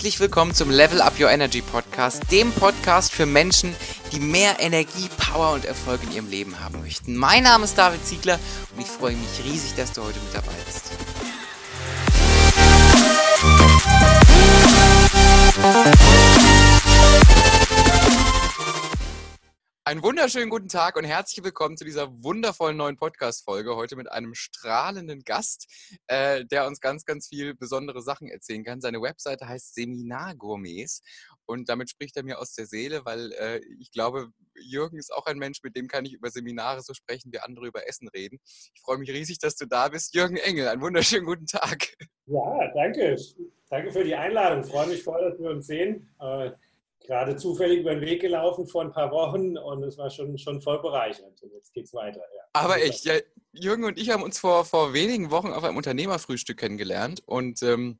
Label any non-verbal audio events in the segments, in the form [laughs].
Herzlich willkommen zum Level Up Your Energy Podcast, dem Podcast für Menschen, die mehr Energie, Power und Erfolg in ihrem Leben haben möchten. Mein Name ist David Ziegler und ich freue mich riesig, dass du heute mit dabei bist. Einen wunderschönen guten Tag und herzlich willkommen zu dieser wundervollen neuen Podcast-Folge. Heute mit einem strahlenden Gast, äh, der uns ganz, ganz viel besondere Sachen erzählen kann. Seine Webseite heißt Seminargourmets und damit spricht er mir aus der Seele, weil äh, ich glaube, Jürgen ist auch ein Mensch, mit dem kann ich über Seminare so sprechen, wie andere über Essen reden. Ich freue mich riesig, dass du da bist. Jürgen Engel, einen wunderschönen guten Tag. Ja, danke. Danke für die Einladung. Ich freue mich voll, dass wir uns sehen. Äh, gerade zufällig über den Weg gelaufen vor ein paar Wochen und es war schon, schon voll bereichernd. Und jetzt geht es weiter. Ja. Aber echt, ja, Jürgen und ich haben uns vor, vor wenigen Wochen auf einem Unternehmerfrühstück kennengelernt und ähm,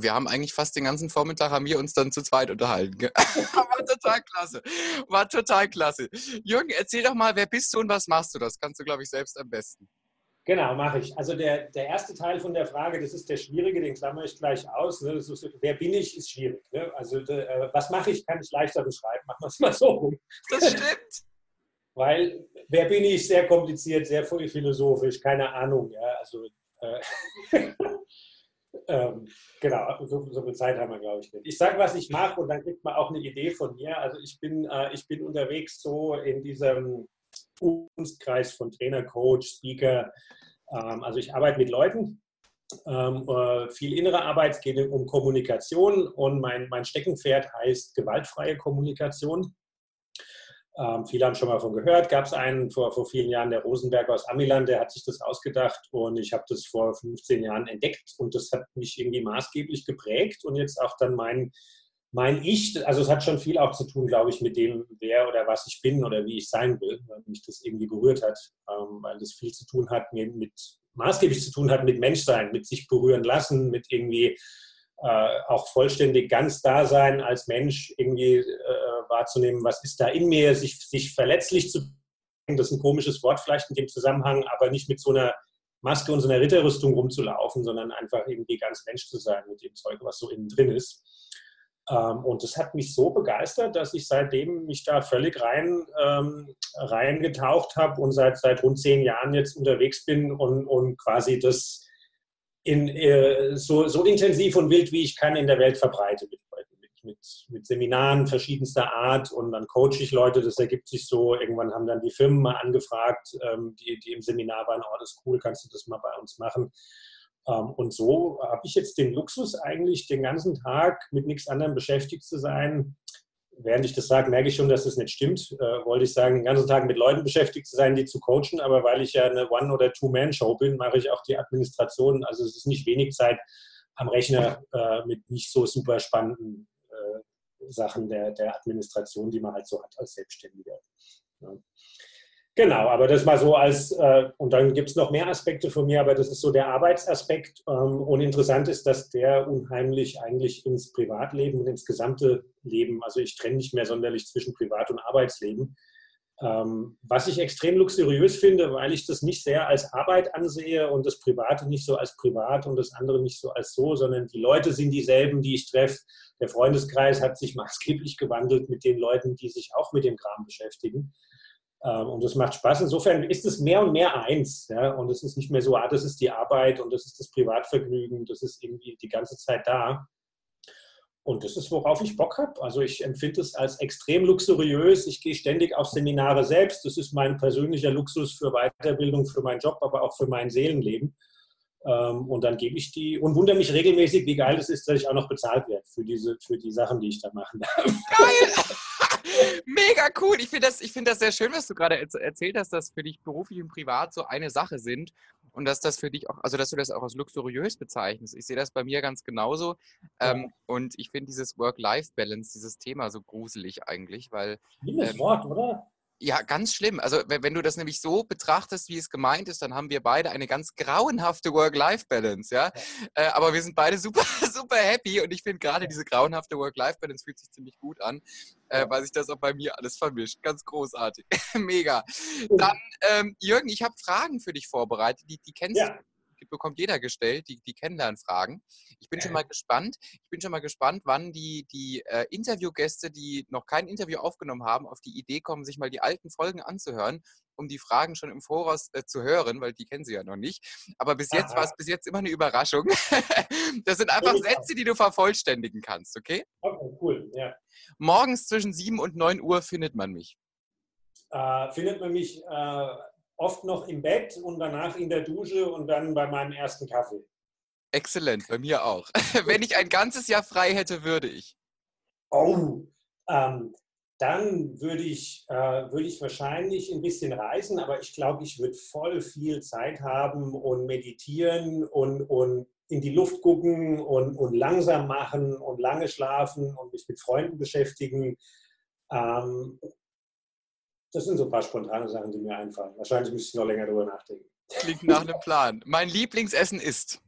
wir haben eigentlich fast den ganzen Vormittag haben wir uns dann zu zweit unterhalten. [laughs] War total klasse. War total klasse. Jürgen, erzähl doch mal, wer bist du und was machst du? Das kannst du, glaube ich, selbst am besten. Genau, mache ich. Also der, der erste Teil von der Frage, das ist der schwierige, den klammere ich gleich aus. Ne? Ist, wer bin ich, ist schwierig. Ne? Also äh, was mache ich, kann ich leichter beschreiben. Machen wir es mal so rum. Das stimmt. [laughs] Weil wer bin ich, sehr kompliziert, sehr philosophisch, keine Ahnung. Ja? Also äh, [laughs] ähm, genau, so, so, viel Zeit haben wir, glaube ich, nicht. Ich sage, was ich mache und dann kriegt man auch eine Idee von mir. Also ich bin, äh, ich bin unterwegs so in diesem Kunstkreis von Trainer, Coach, Speaker. Ähm, also ich arbeite mit Leuten, ähm, äh, viel innere Arbeit, geht um Kommunikation und mein, mein Steckenpferd heißt gewaltfreie Kommunikation. Ähm, viele haben schon mal davon gehört. Gab es einen vor, vor vielen Jahren, der Rosenberg aus Amiland, der hat sich das ausgedacht und ich habe das vor 15 Jahren entdeckt und das hat mich irgendwie maßgeblich geprägt und jetzt auch dann mein mein Ich, also es hat schon viel auch zu tun, glaube ich, mit dem, wer oder was ich bin oder wie ich sein will, weil mich das irgendwie berührt hat, ähm, weil das viel zu tun hat mit, mit, maßgeblich zu tun hat mit Menschsein, mit sich berühren lassen, mit irgendwie äh, auch vollständig ganz da sein als Mensch, irgendwie äh, wahrzunehmen, was ist da in mir, sich, sich verletzlich zu das ist ein komisches Wort vielleicht in dem Zusammenhang, aber nicht mit so einer Maske und so einer Ritterrüstung rumzulaufen, sondern einfach irgendwie ganz Mensch zu sein mit dem Zeug, was so innen drin ist. Ähm, und das hat mich so begeistert, dass ich seitdem mich da völlig rein ähm, reingetaucht habe und seit, seit rund zehn Jahren jetzt unterwegs bin und, und quasi das in, äh, so, so intensiv und wild wie ich kann in der Welt verbreite mit Mit, mit, Seminaren verschiedenster Art und dann coache ich Leute, das ergibt sich so. Irgendwann haben dann die Firmen mal angefragt, ähm, die, die im Seminar waren, oh, das ist cool, kannst du das mal bei uns machen? Ähm, und so habe ich jetzt den Luxus, eigentlich den ganzen Tag mit nichts anderem beschäftigt zu sein. Während ich das sage, merke ich schon, dass das nicht stimmt. Äh, wollte ich sagen, den ganzen Tag mit Leuten beschäftigt zu sein, die zu coachen. Aber weil ich ja eine One- oder Two-Man-Show bin, mache ich auch die Administration. Also es ist nicht wenig Zeit am Rechner äh, mit nicht so super spannenden äh, Sachen der, der Administration, die man halt so hat als Selbstständiger. Ja. Genau, aber das mal so als, äh, und dann gibt es noch mehr Aspekte von mir, aber das ist so der Arbeitsaspekt. Ähm, und interessant ist, dass der unheimlich eigentlich ins Privatleben und ins gesamte Leben, also ich trenne nicht mehr sonderlich zwischen Privat- und Arbeitsleben. Ähm, was ich extrem luxuriös finde, weil ich das nicht sehr als Arbeit ansehe und das Private nicht so als privat und das andere nicht so als so, sondern die Leute sind dieselben, die ich treffe. Der Freundeskreis hat sich [laughs] maßgeblich gewandelt mit den Leuten, die sich auch mit dem Kram beschäftigen. Ähm, und das macht Spaß. Insofern ist es mehr und mehr eins. Ja? Und es ist nicht mehr so, ah, das ist die Arbeit und das ist das Privatvergnügen, das ist irgendwie die ganze Zeit da. Und das ist, worauf ich Bock habe. Also ich empfinde es als extrem luxuriös. Ich gehe ständig auf Seminare selbst. Das ist mein persönlicher Luxus für Weiterbildung, für meinen Job, aber auch für mein Seelenleben. Ähm, und dann gebe ich die und wundere mich regelmäßig, wie geil es ist, dass ich auch noch bezahlt werde für diese, für die Sachen, die ich da machen darf. Geil! [laughs] Mega cool. Ich finde das, find das sehr schön, was du gerade erzählt hast, dass für dich beruflich und privat so eine Sache sind und dass das für dich auch, also dass du das auch als luxuriös bezeichnest. Ich sehe das bei mir ganz genauso. Ja. Ähm, und ich finde dieses Work-Life-Balance, dieses Thema so gruselig eigentlich, weil. Liebes ähm, Wort, oder? Ja, ganz schlimm. Also wenn du das nämlich so betrachtest, wie es gemeint ist, dann haben wir beide eine ganz grauenhafte Work-Life-Balance, ja. Äh, aber wir sind beide super, [laughs] super happy und ich finde gerade diese grauenhafte Work-Life-Balance fühlt sich ziemlich gut an, äh, weil sich das auch bei mir alles vermischt. Ganz großartig. [laughs] Mega. Dann, ähm, Jürgen, ich habe Fragen für dich vorbereitet, die, die kennst ja. du bekommt jeder gestellt, die, die Kennenlernfragen. Ich bin schon mal gespannt. Ich bin schon mal gespannt, wann die, die äh, Interviewgäste, die noch kein Interview aufgenommen haben, auf die Idee kommen, sich mal die alten Folgen anzuhören, um die Fragen schon im Voraus äh, zu hören, weil die kennen sie ja noch nicht. Aber bis jetzt war es bis jetzt immer eine Überraschung. [laughs] das sind einfach Sätze, die du vervollständigen kannst, okay? Okay, cool, ja. Morgens zwischen 7 und 9 Uhr findet man mich. Äh, findet man mich äh, oft noch im Bett und danach in der Dusche und dann bei meinem ersten Kaffee. Exzellent, bei mir auch. [laughs] Wenn ich ein ganzes Jahr frei hätte, würde ich. Oh, ähm, dann würde ich, äh, würde ich wahrscheinlich ein bisschen reisen, aber ich glaube, ich würde voll viel Zeit haben und meditieren und, und in die Luft gucken und, und langsam machen und lange schlafen und mich mit Freunden beschäftigen. Ähm, das sind so ein paar spontane Sachen, die mir einfallen. Wahrscheinlich müsste ich noch länger darüber nachdenken. Klingt nach einem Plan. Mein Lieblingsessen ist.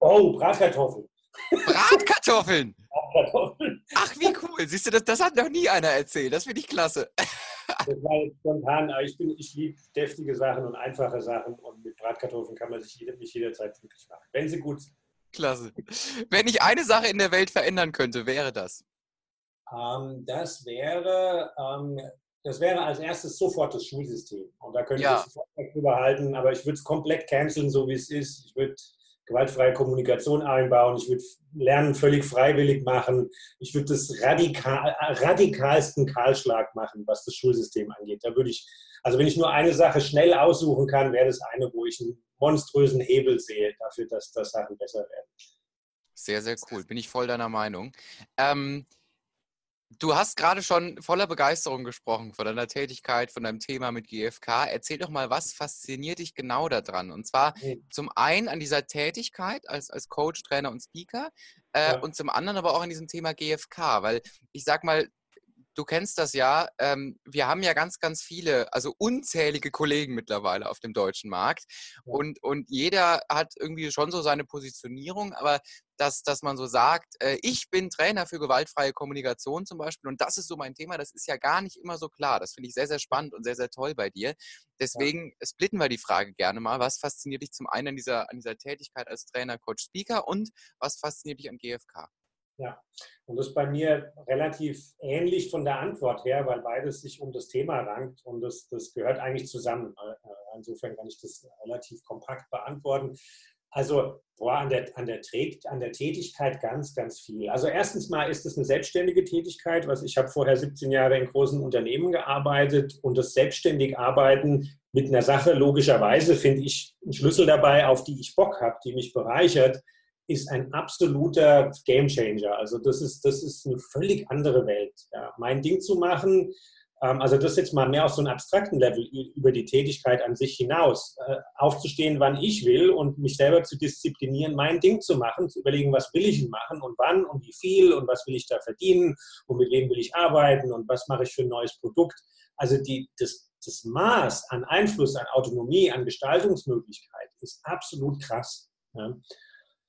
Oh, Bratkartoffeln. Bratkartoffeln! [laughs] Bratkartoffeln. Ach, wie cool. Siehst du, das, das hat noch nie einer erzählt. Das finde ich klasse. Das war jetzt spontan, aber ich, ich liebe deftige Sachen und einfache Sachen und mit Bratkartoffeln kann man sich jeder, nicht jederzeit glücklich machen, wenn sie gut sind. Klasse. Wenn ich eine Sache in der Welt verändern könnte, wäre das? Ähm, das wäre ähm, das wäre als erstes sofort das Schulsystem. Und da könnte ja. ich sofort drüber halten, aber ich würde es komplett canceln, so wie es ist. Ich würde gewaltfreie Kommunikation einbauen. Ich würde Lernen völlig freiwillig machen. Ich würde das radikal, radikalsten Kahlschlag machen, was das Schulsystem angeht. Da würde ich, also wenn ich nur eine Sache schnell aussuchen kann, wäre das eine, wo ich einen monströsen Hebel sehe dafür, dass, dass Sachen besser werden. Sehr, sehr cool. Bin ich voll deiner Meinung. Ähm, Du hast gerade schon voller Begeisterung gesprochen von deiner Tätigkeit, von deinem Thema mit GFK. Erzähl doch mal, was fasziniert dich genau daran? Und zwar zum einen an dieser Tätigkeit als, als Coach, Trainer und Speaker äh, ja. und zum anderen aber auch an diesem Thema GFK, weil ich sag mal, du kennst das ja, ähm, wir haben ja ganz, ganz viele, also unzählige Kollegen mittlerweile auf dem deutschen Markt und, und jeder hat irgendwie schon so seine Positionierung, aber dass, dass man so sagt, äh, ich bin Trainer für gewaltfreie Kommunikation zum Beispiel und das ist so mein Thema, das ist ja gar nicht immer so klar. Das finde ich sehr, sehr spannend und sehr, sehr toll bei dir. Deswegen ja. splitten wir die Frage gerne mal. Was fasziniert dich zum einen an dieser, an dieser Tätigkeit als Trainer, Coach, Speaker und was fasziniert dich an GFK? Ja, und das ist bei mir relativ ähnlich von der Antwort her, weil beides sich um das Thema rankt und das, das gehört eigentlich zusammen. Äh, insofern kann ich das relativ kompakt beantworten. Also boah, an, der, an, der, an der Tätigkeit ganz, ganz viel. Also erstens mal ist es eine selbstständige Tätigkeit, was ich habe vorher 17 Jahre in großen Unternehmen gearbeitet und das selbstständig Arbeiten mit einer Sache logischerweise finde ich einen Schlüssel dabei, auf die ich Bock habe, die mich bereichert ist ein absoluter Gamechanger. Also das ist, das ist eine völlig andere Welt. Ja. Mein Ding zu machen, ähm, also das jetzt mal mehr auf so einem abstrakten Level über die Tätigkeit an sich hinaus, äh, aufzustehen, wann ich will und mich selber zu disziplinieren, mein Ding zu machen, zu überlegen, was will ich machen und wann und wie viel und was will ich da verdienen und mit wem will ich arbeiten und was mache ich für ein neues Produkt. Also die, das, das Maß an Einfluss, an Autonomie, an Gestaltungsmöglichkeit ist absolut krass. Ja.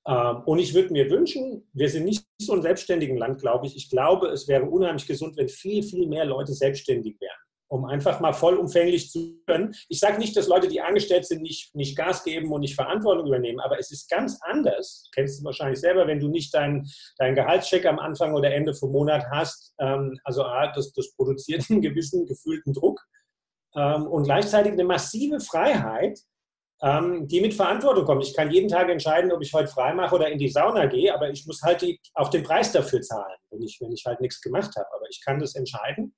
Ähm, und ich würde mir wünschen, wir sind nicht so ein selbstständigen Land, glaube ich. Ich glaube, es wäre unheimlich gesund, wenn viel, viel mehr Leute selbstständig wären, um einfach mal vollumfänglich zu können. Ich sage nicht, dass Leute, die angestellt sind, nicht, nicht Gas geben und nicht Verantwortung übernehmen, aber es ist ganz anders. Kennst du wahrscheinlich selber, wenn du nicht deinen dein Gehaltscheck am Anfang oder Ende vom Monat hast. Ähm, also das, das produziert einen gewissen gefühlten Druck ähm, und gleichzeitig eine massive Freiheit, ähm, die mit Verantwortung kommen. Ich kann jeden Tag entscheiden, ob ich heute frei mache oder in die Sauna gehe, aber ich muss halt die, auch den Preis dafür zahlen, wenn ich, wenn ich halt nichts gemacht habe. Aber ich kann das entscheiden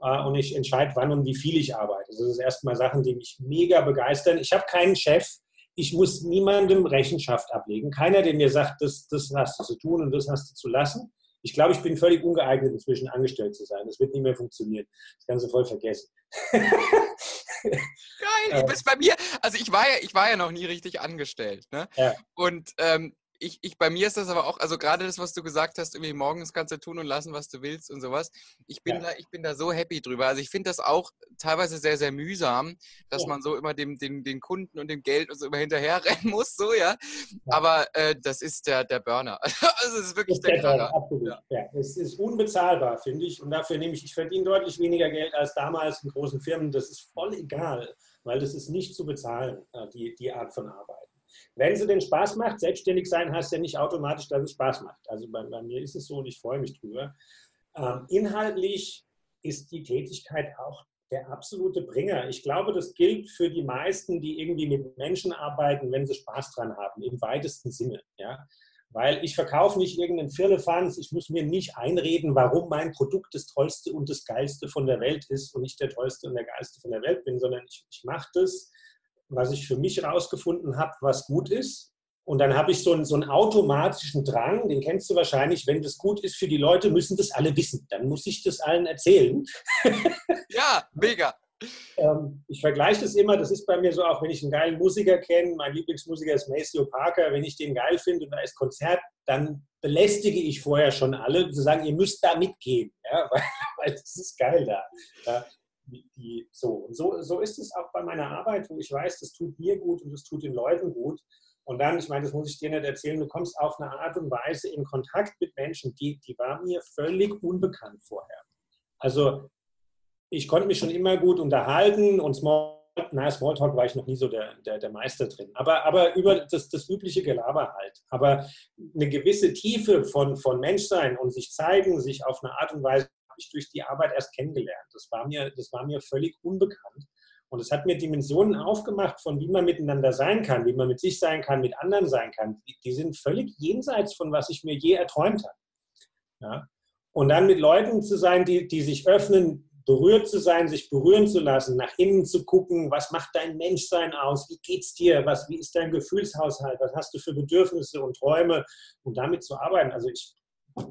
äh, und ich entscheide, wann und wie viel ich arbeite. Das ist erstmal Sachen, die mich mega begeistern. Ich habe keinen Chef. Ich muss niemandem Rechenschaft ablegen. Keiner, der mir sagt, das, das hast du zu tun und das hast du zu lassen. Ich glaube, ich bin völlig ungeeignet, inzwischen angestellt zu sein. Das wird nicht mehr funktionieren. Das du voll vergessen. [laughs] Geil, du bist bei mir. Also ich war ja, ich war ja noch nie richtig angestellt. Ne? Ja. Und ähm, ich, ich, bei mir ist das aber auch, also gerade das, was du gesagt hast, irgendwie morgens kannst du tun und lassen, was du willst und sowas. Ich bin, ja. da, ich bin da so happy drüber. Also ich finde das auch teilweise sehr, sehr mühsam, dass ja. man so immer dem, dem, den Kunden und dem Geld und so immer hinterher rennen [laughs] muss, so, ja. Aber äh, das ist der, der Burner. [laughs] also es ist wirklich ist der, der Burner. Absolut. Ja. es ist unbezahlbar, finde ich. Und dafür nehme ich, ich verdiene deutlich weniger Geld als damals in großen Firmen. Das ist voll egal, weil das ist nicht zu bezahlen, äh, die, die Art von Arbeit. Wenn sie den Spaß macht, selbstständig sein heißt ja nicht automatisch, dass es Spaß macht. Also bei, bei mir ist es so und ich freue mich drüber. Ähm, inhaltlich ist die Tätigkeit auch der absolute Bringer. Ich glaube, das gilt für die meisten, die irgendwie mit Menschen arbeiten, wenn sie Spaß dran haben, im weitesten Sinne. Ja? Weil ich verkaufe nicht irgendeinen Firlefanz, ich muss mir nicht einreden, warum mein Produkt das Tollste und das Geilste von der Welt ist und nicht der Tollste und der Geilste von der Welt bin, sondern ich, ich mache das, was ich für mich herausgefunden habe, was gut ist. Und dann habe ich so einen, so einen automatischen Drang, den kennst du wahrscheinlich, wenn das gut ist für die Leute, müssen das alle wissen. Dann muss ich das allen erzählen. [laughs] Ja, mega. Ähm, ich vergleiche das immer, das ist bei mir so, auch wenn ich einen geilen Musiker kenne, mein Lieblingsmusiker ist Maceo Parker, wenn ich den geil finde und da ist Konzert, dann belästige ich vorher schon alle, zu sagen, ihr müsst da mitgehen, ja, [laughs] weil, weil das ist geil da. Ja, die, so. Und so, so ist es auch bei meiner Arbeit, wo ich weiß, das tut mir gut und das tut den Leuten gut. Und dann, ich meine, das muss ich dir nicht erzählen, du kommst auf eine Art und Weise in Kontakt mit Menschen, die, die war mir völlig unbekannt vorher. Also ich konnte mich schon immer gut unterhalten und Small, na, Smalltalk war ich noch nie so der, der, der Meister drin. Aber, aber über das, das übliche Gelaber halt. Aber eine gewisse Tiefe von, von Menschsein und sich zeigen, sich auf eine Art und Weise ich durch die Arbeit erst kennengelernt. Das war mir, das war mir völlig unbekannt. Und es hat mir Dimensionen aufgemacht, von wie man miteinander sein kann, wie man mit sich sein kann, mit anderen sein kann. Die, die sind völlig jenseits von was ich mir je erträumt habe. Ja? Und dann mit Leuten zu sein, die, die sich öffnen, berührt zu sein, sich berühren zu lassen, nach innen zu gucken, was macht dein Menschsein aus, wie geht's dir, was, wie ist dein Gefühlshaushalt, was hast du für Bedürfnisse und Träume und damit zu arbeiten. Also ich,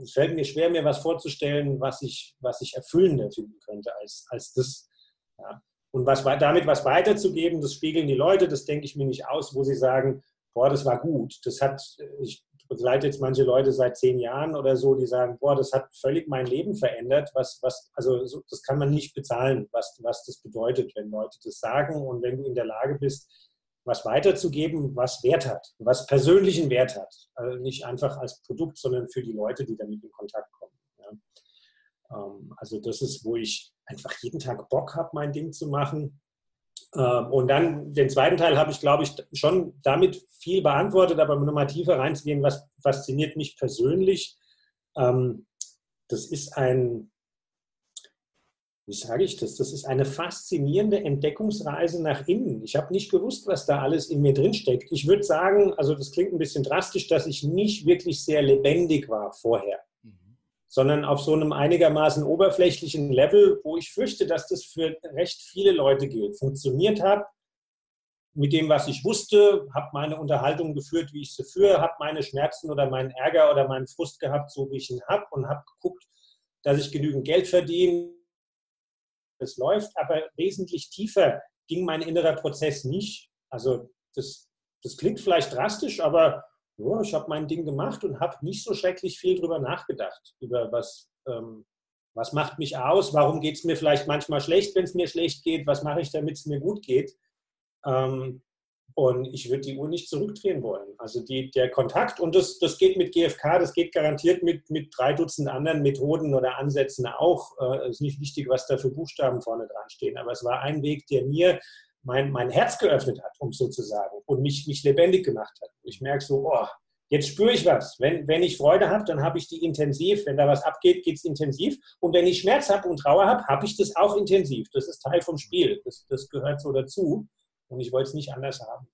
es fällt mir schwer, mir was vorzustellen, was ich, was ich erfüllender finden könnte als, als das. Ja. Und was, damit was weiterzugeben, das spiegeln die Leute, das denke ich mir nicht aus, wo sie sagen, boah, das war gut. Das hat, ich begleite jetzt manche Leute seit zehn Jahren oder so, die sagen, boah, das hat völlig mein Leben verändert. Was, was, also das kann man nicht bezahlen, was, was das bedeutet, wenn Leute das sagen und wenn du in der Lage bist, was weiterzugeben, was Wert hat, was persönlichen Wert hat. Also nicht einfach als Produkt, sondern für die Leute, die damit in Kontakt kommen. Ja. Ähm, also das ist, wo ich einfach jeden Tag Bock habe, mein Ding zu machen. Ähm, und dann den zweiten Teil habe ich, glaube ich, schon damit viel beantwortet, aber nochmal tiefer reinzugehen, was fasziniert mich persönlich. Ähm, das ist ein, wie sage ich das? Das ist eine faszinierende Entdeckungsreise nach innen. Ich habe nicht gewusst, was da alles in mir drin steckt. Ich würde sagen, also das klingt ein bisschen drastisch, dass ich nicht wirklich sehr lebendig war vorher sondern auf so einem einigermaßen oberflächlichen Level, wo ich fürchte, dass das für recht viele Leute gilt. Funktioniert habe mit dem, was ich wusste, habe meine Unterhaltung geführt, wie ich sie führe, habe meine Schmerzen oder meinen Ärger oder meinen Frust gehabt, so wie ich ihn habe und habe geguckt, dass ich genügend Geld verdiene. Es läuft, aber wesentlich tiefer ging mein innerer Prozess nicht. Also das, das klingt vielleicht drastisch, aber ja, ich habe mein Ding gemacht und habe nicht so schrecklich viel drüber nachgedacht, über was, ähm, was macht mich aus, warum geht es mir vielleicht manchmal schlecht, wenn es mir schlecht geht, was mache ich, damit es mir gut geht. Ähm, und ich würde die Uhr nicht zurückdrehen wollen. Also die, der Kontakt, und das, das geht mit GFK, das geht garantiert mit, mit drei Dutzend anderen Methoden oder Ansätzen auch. Es äh, ist nicht wichtig, was da für Buchstaben vorne dran stehen, aber es war ein Weg, der mir mein, mein Herz geöffnet hat, um so zu sagen, und mich, mich lebendig gemacht hat. Ich merke so, oh, jetzt spüre ich was. Wenn, wenn ich Freude habe, dann habe ich die intensiv. Wenn da was abgeht, geht es intensiv. Und wenn ich Schmerz habe und Trauer habe, habe ich das auch intensiv. Das ist Teil vom Spiel. Das, das gehört so dazu. Und ich wollte es nicht anders haben.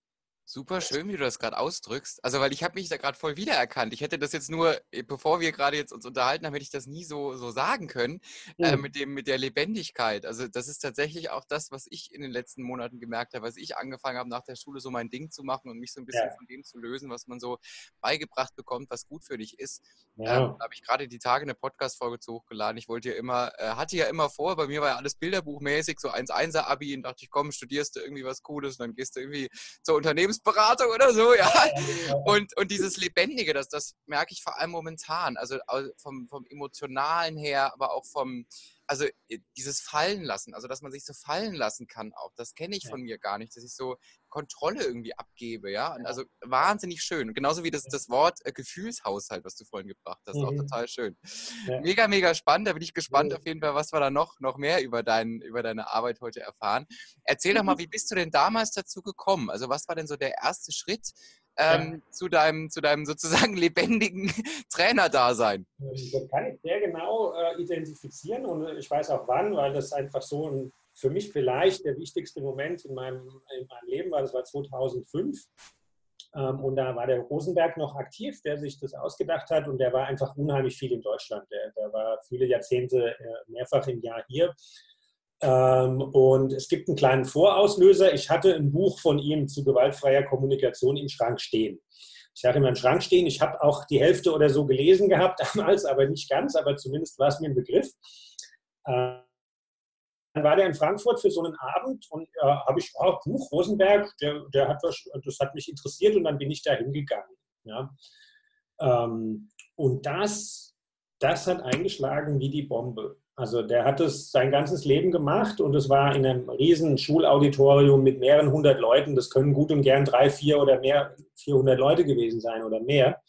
Super schön, wie du das gerade ausdrückst. Also, weil ich habe mich da gerade voll wiedererkannt. Ich hätte das jetzt nur, äh, bevor wir gerade jetzt uns unterhalten haben, hätte ich das nie so, so sagen können, mhm. äh, mit, dem, mit der Lebendigkeit. Also, das ist tatsächlich auch das, was ich in den letzten Monaten gemerkt habe, was ich angefangen habe, nach der Schule so mein Ding zu machen und mich so ein bisschen ja. von dem zu lösen, was man so beigebracht bekommt, was gut für dich ist. Ja. Ähm, da habe ich gerade die Tage eine Podcast-Folge zu hochgeladen. Ich wollte ja immer, äh, hatte ja immer vor, bei mir war ja alles bilderbuchmäßig, so 1-1er-Abi und dachte ich, komm, studierst du irgendwie was Cooles und dann gehst du irgendwie zur Unternehmens Unternehmensberatung oder so, ja. Und, und dieses Lebendige, das, das merke ich vor allem momentan. Also vom, vom Emotionalen her, aber auch vom, also dieses Fallen lassen, also dass man sich so fallen lassen kann auch, das kenne ich von mir gar nicht, dass ich so Kontrolle irgendwie abgebe, ja. Und also wahnsinnig schön. Genauso wie das, das Wort äh, Gefühlshaushalt, was du vorhin gebracht hast, mhm. auch total schön. Ja. Mega, mega spannend. Da bin ich gespannt mhm. auf jeden Fall, was wir da noch, noch mehr über, dein, über deine Arbeit heute erfahren. Erzähl doch mal, wie bist du denn damals dazu gekommen? Also was war denn so der erste Schritt? Ähm, ja. zu, deinem, zu deinem sozusagen [laughs] lebendigen Trainerdasein? Das kann ich sehr genau äh, identifizieren und ich weiß auch wann, weil das einfach so ein für mich vielleicht der wichtigste Moment in meinem, in meinem Leben war, das war 2005. Ähm, und da war der Rosenberg noch aktiv, der sich das ausgedacht hat und der war einfach unheimlich viel in Deutschland. Der, der war viele Jahrzehnte äh, mehrfach im Jahr hier. Ähm, und es gibt einen kleinen Vorauslöser. Ich hatte ein Buch von ihm zu gewaltfreier Kommunikation im Schrank stehen. Ich hatte in meinem Schrank stehen. Ich habe auch die Hälfte oder so gelesen gehabt [laughs] damals, aber nicht ganz, aber zumindest war es mir ein Begriff. Ähm, dann war der in Frankfurt für so einen Abend und äh, habe ich auch oh, Buch Rosenberg, der, der hat was, das hat mich interessiert und dann bin ich da hingegangen. Ja. Ähm, und das, das hat eingeschlagen wie die Bombe. Also der hat es sein ganzes Leben gemacht und es war in einem riesen Schulauditorium mit mehreren hundert Leuten. Das können gut und gern drei, vier oder mehr, 400 Leute gewesen sein oder mehr.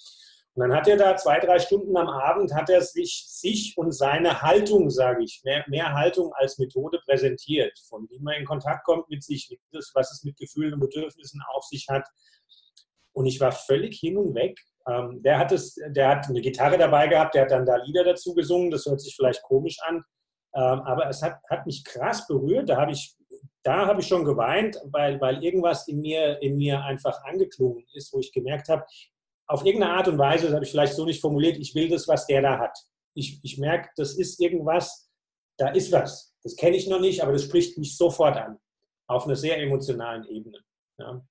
Und dann hat er da zwei, drei Stunden am Abend, hat er sich, sich und seine Haltung, sage ich, mehr, mehr Haltung als Methode präsentiert, von wie man in Kontakt kommt mit sich, was es mit Gefühlen und Bedürfnissen auf sich hat. Und ich war völlig hin und weg. Ähm, der, hat es, der hat eine Gitarre dabei gehabt, der hat dann da Lieder dazu gesungen, das hört sich vielleicht komisch an, ähm, aber es hat, hat mich krass berührt. Da habe ich, da habe ich schon geweint, weil, weil irgendwas in mir, in mir einfach angeklungen ist, wo ich gemerkt habe, auf irgendeine Art und Weise, das habe ich vielleicht so nicht formuliert, ich will das, was der da hat. Ich, ich merke, das ist irgendwas, da ist was. Das kenne ich noch nicht, aber das spricht mich sofort an, auf einer sehr emotionalen Ebene. Ja.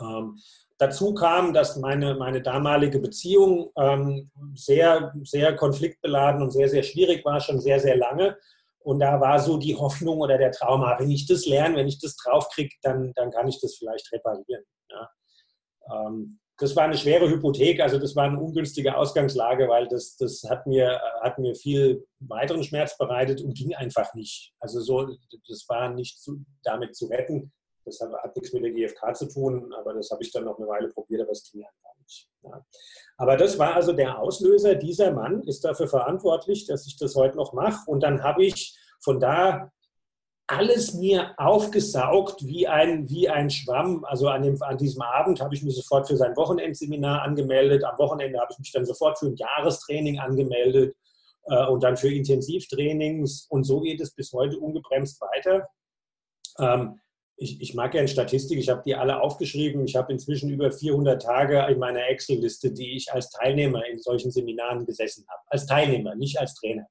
Ähm, dazu kam, dass meine, meine damalige Beziehung ähm, sehr, sehr konfliktbeladen und sehr, sehr schwierig war, schon sehr, sehr lange. Und da war so die Hoffnung oder der Traum, ah, wenn ich das lerne, wenn ich das draufkriege, dann, dann kann ich das vielleicht reparieren. Ja. Ähm, das war eine schwere Hypothek, also das war eine ungünstige Ausgangslage, weil das, das hat, mir, hat mir viel weiteren Schmerz bereitet und ging einfach nicht. Also so, das war nicht zu, damit zu retten. Das hat, hat, nichts mit der GfK zu tun, aber das habe ich dann noch eine Weile probiert, aber es ging einfach nicht. Ja. Aber das war also der Auslöser. Dieser Mann ist dafür verantwortlich, dass ich das heute noch mache. Und dann habe ich von da alles mir aufgesaugt wie ein, wie ein Schwamm. Also an, dem, an diesem Abend habe ich mich sofort für sein Wochenendseminar angemeldet. Am Wochenende habe ich mich dann sofort für ein Jahrestraining angemeldet äh, und dann für Intensivtrainings. Und so geht es bis heute ungebremst weiter. Ähm, ich, ich, mag in Statistik, ich habe die alle aufgeschrieben. Ich habe inzwischen über 400 Tage in meiner Excel-Liste, die ich als Teilnehmer in solchen Seminaren gesessen habe. Als Teilnehmer, nicht als Trainer.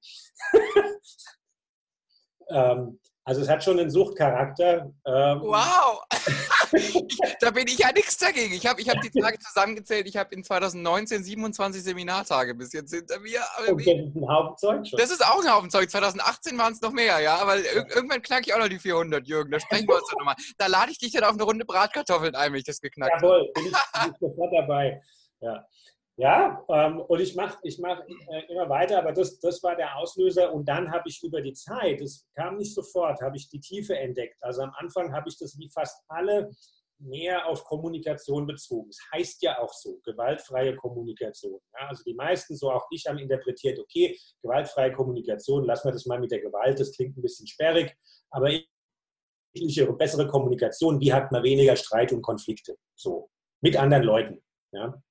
[laughs] ähm, also es hat schon einen Suchtcharakter. Ähm wow! [laughs] da bin ich ja nichts dagegen. Ich habe ich hab die Tage zusammengezählt. Ich habe in 2019 27 Seminartage bis jetzt hinter mir. Und das ist ein Haufen Zeug schon. Das ist auch ein Haufen Zeug. 2018 waren es noch mehr, ja. Aber irgendwann knacke ich auch noch die 400, Jürgen. Da sprechen wir uns dann nochmal. Da lade ich dich dann auf eine Runde Bratkartoffeln ein, wenn ich das geknackt habe. Jawohl, bin ich, bin ich sofort dabei. Ja. Ja, ähm, und ich mache ich mach, äh, immer weiter, aber das, das war der Auslöser. Und dann habe ich über die Zeit, das kam nicht sofort, habe ich die Tiefe entdeckt. Also am Anfang habe ich das wie fast alle mehr auf Kommunikation bezogen. Es das heißt ja auch so, gewaltfreie Kommunikation. Ja, also die meisten, so auch ich, haben interpretiert, okay, gewaltfreie Kommunikation, lassen wir das mal mit der Gewalt, das klingt ein bisschen sperrig, aber bessere Kommunikation, wie hat man weniger Streit und Konflikte? So, mit anderen Leuten. Ja.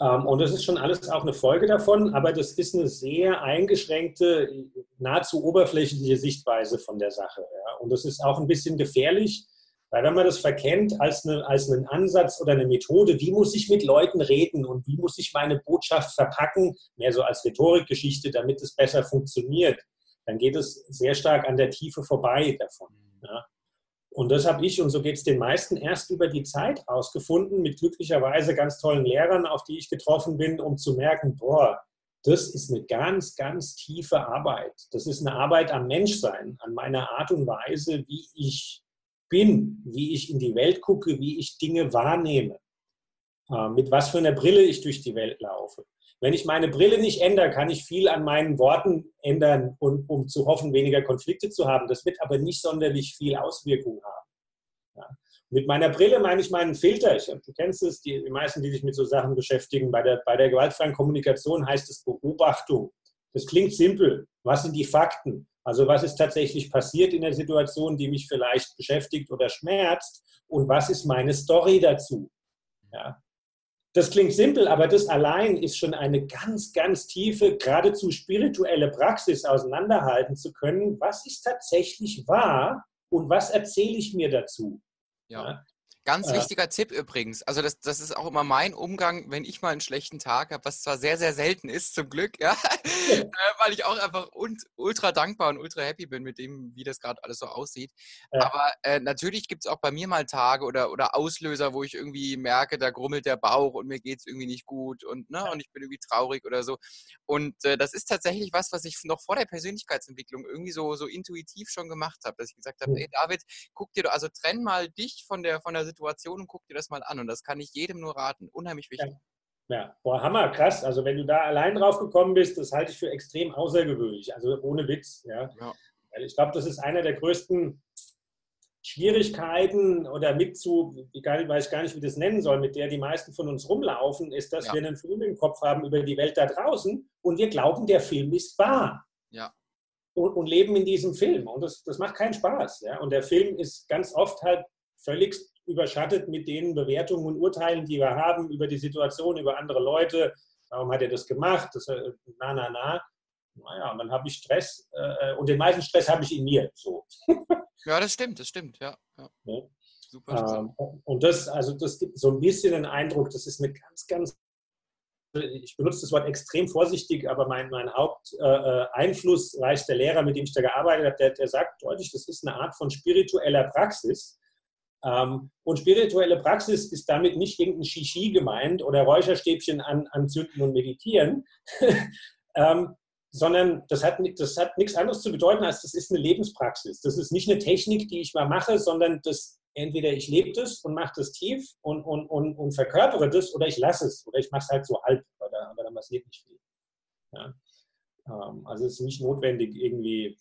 Ähm, und das ist schon alles auch eine Folge davon, aber das ist eine sehr eingeschränkte, nahezu oberflächliche Sichtweise von der Sache. Und das ist auch ein bisschen gefährlich, weil wenn man das verkennt als, eine, als einen Ansatz oder eine Methode, wie muss ich mit Leuten reden und wie muss ich meine Botschaft verpacken, mehr so als Rhetorikgeschichte, damit es besser funktioniert, dann geht es sehr stark an der Tiefe vorbei davon. Ja. Und das habe ich, und so geht es den meisten, erst über die Zeit rausgefunden, mit glücklicherweise ganz tollen Lehrern, auf die ich getroffen bin, um zu merken, boah, das ist eine ganz, ganz tiefe Arbeit. Das ist eine Arbeit am Menschsein, an meiner Art und Weise, wie ich bin, wie ich in die Welt gucke, wie ich Dinge wahrnehme, äh, mit was für einer Brille ich durch die Welt laufe. Wenn ich meine Brille nicht ändere, kann ich viel an meinen Worten ändern, und, um zu hoffen, weniger Konflikte zu haben. Das wird aber nicht sonderlich viel Auswirkung haben. Ja. Mit meiner Brille meine ich meinen Filter. Ich, du kennst es, die, die meisten, die sich mit so Sachen beschäftigen. Bei der, bei der gewaltfreien Kommunikation heißt es Beobachtung. Das klingt simpel. Was sind die Fakten? Also was ist tatsächlich passiert in der Situation, die mich vielleicht beschäftigt oder schmerzt? Und was ist meine Story dazu? Ja. Das klingt simpel, aber das allein ist schon eine ganz, ganz tiefe, geradezu spirituelle Praxis, auseinanderhalten zu können, was ist tatsächlich wahr und was erzähle ich mir dazu. Ja. Ja. Ganz ja. wichtiger Tipp übrigens. Also das, das ist auch immer mein Umgang, wenn ich mal einen schlechten Tag habe, was zwar sehr, sehr selten ist, zum Glück, ja, [laughs] [laughs] äh, weil ich auch einfach ultra dankbar und ultra happy bin mit dem, wie das gerade alles so aussieht. Ja. Aber äh, natürlich gibt es auch bei mir mal Tage oder, oder Auslöser, wo ich irgendwie merke, da grummelt der Bauch und mir geht es irgendwie nicht gut und, ne, und ich bin irgendwie traurig oder so. Und äh, das ist tatsächlich was, was ich noch vor der Persönlichkeitsentwicklung irgendwie so, so intuitiv schon gemacht habe, dass ich gesagt habe, hey David, guck dir, also trenn mal dich von der, von der Situation und guck dir das mal an. Und das kann ich jedem nur raten. Unheimlich wichtig. Ja. ja. boah, Hammer, krass. Also wenn du da allein drauf gekommen bist, das halte ich für extrem außergewöhnlich. Also ohne Witz. Ja. ja. Ich glaube, das ist einer der größten Schwierigkeiten oder mit zu, ich weiß gar nicht, wie das nennen soll, mit der die meisten von uns rumlaufen, ist, dass ja. wir einen Film im Kopf haben über die Welt da draußen und wir glauben, der Film ist wahr. Ja. Und, und leben in diesem Film. Und das, das macht keinen Spaß. Ja? Und der Film ist ganz oft halt völlig überschattet mit den Bewertungen und Urteilen, die wir haben über die Situation, über andere Leute. Warum hat er das gemacht? Das, äh, na, na, na. Naja, dann habe ich Stress äh, und den meisten Stress habe ich in mir. So. [laughs] Ja, das stimmt, das stimmt, ja. ja. ja. Super. Ähm, und das, also das gibt so ein bisschen den Eindruck, das ist eine ganz, ganz ich benutze das Wort extrem vorsichtig, aber mein, mein Haupteinflussreichster äh, Lehrer, mit dem ich da gearbeitet habe, der, der sagt deutlich, das ist eine Art von spiritueller Praxis, und spirituelle Praxis ist damit nicht irgendein Shishi gemeint oder Räucherstäbchen an, anzünden und meditieren, [laughs] ähm, sondern das hat, das hat nichts anderes zu bedeuten, als das ist eine Lebenspraxis. Das ist nicht eine Technik, die ich mal mache, sondern das, entweder ich lebe das und mache das tief und, und, und, und verkörpere das oder ich lasse es oder ich mache es halt so halb, aber dann passiert nicht viel. Ja. Ähm, also es ist nicht notwendig, irgendwie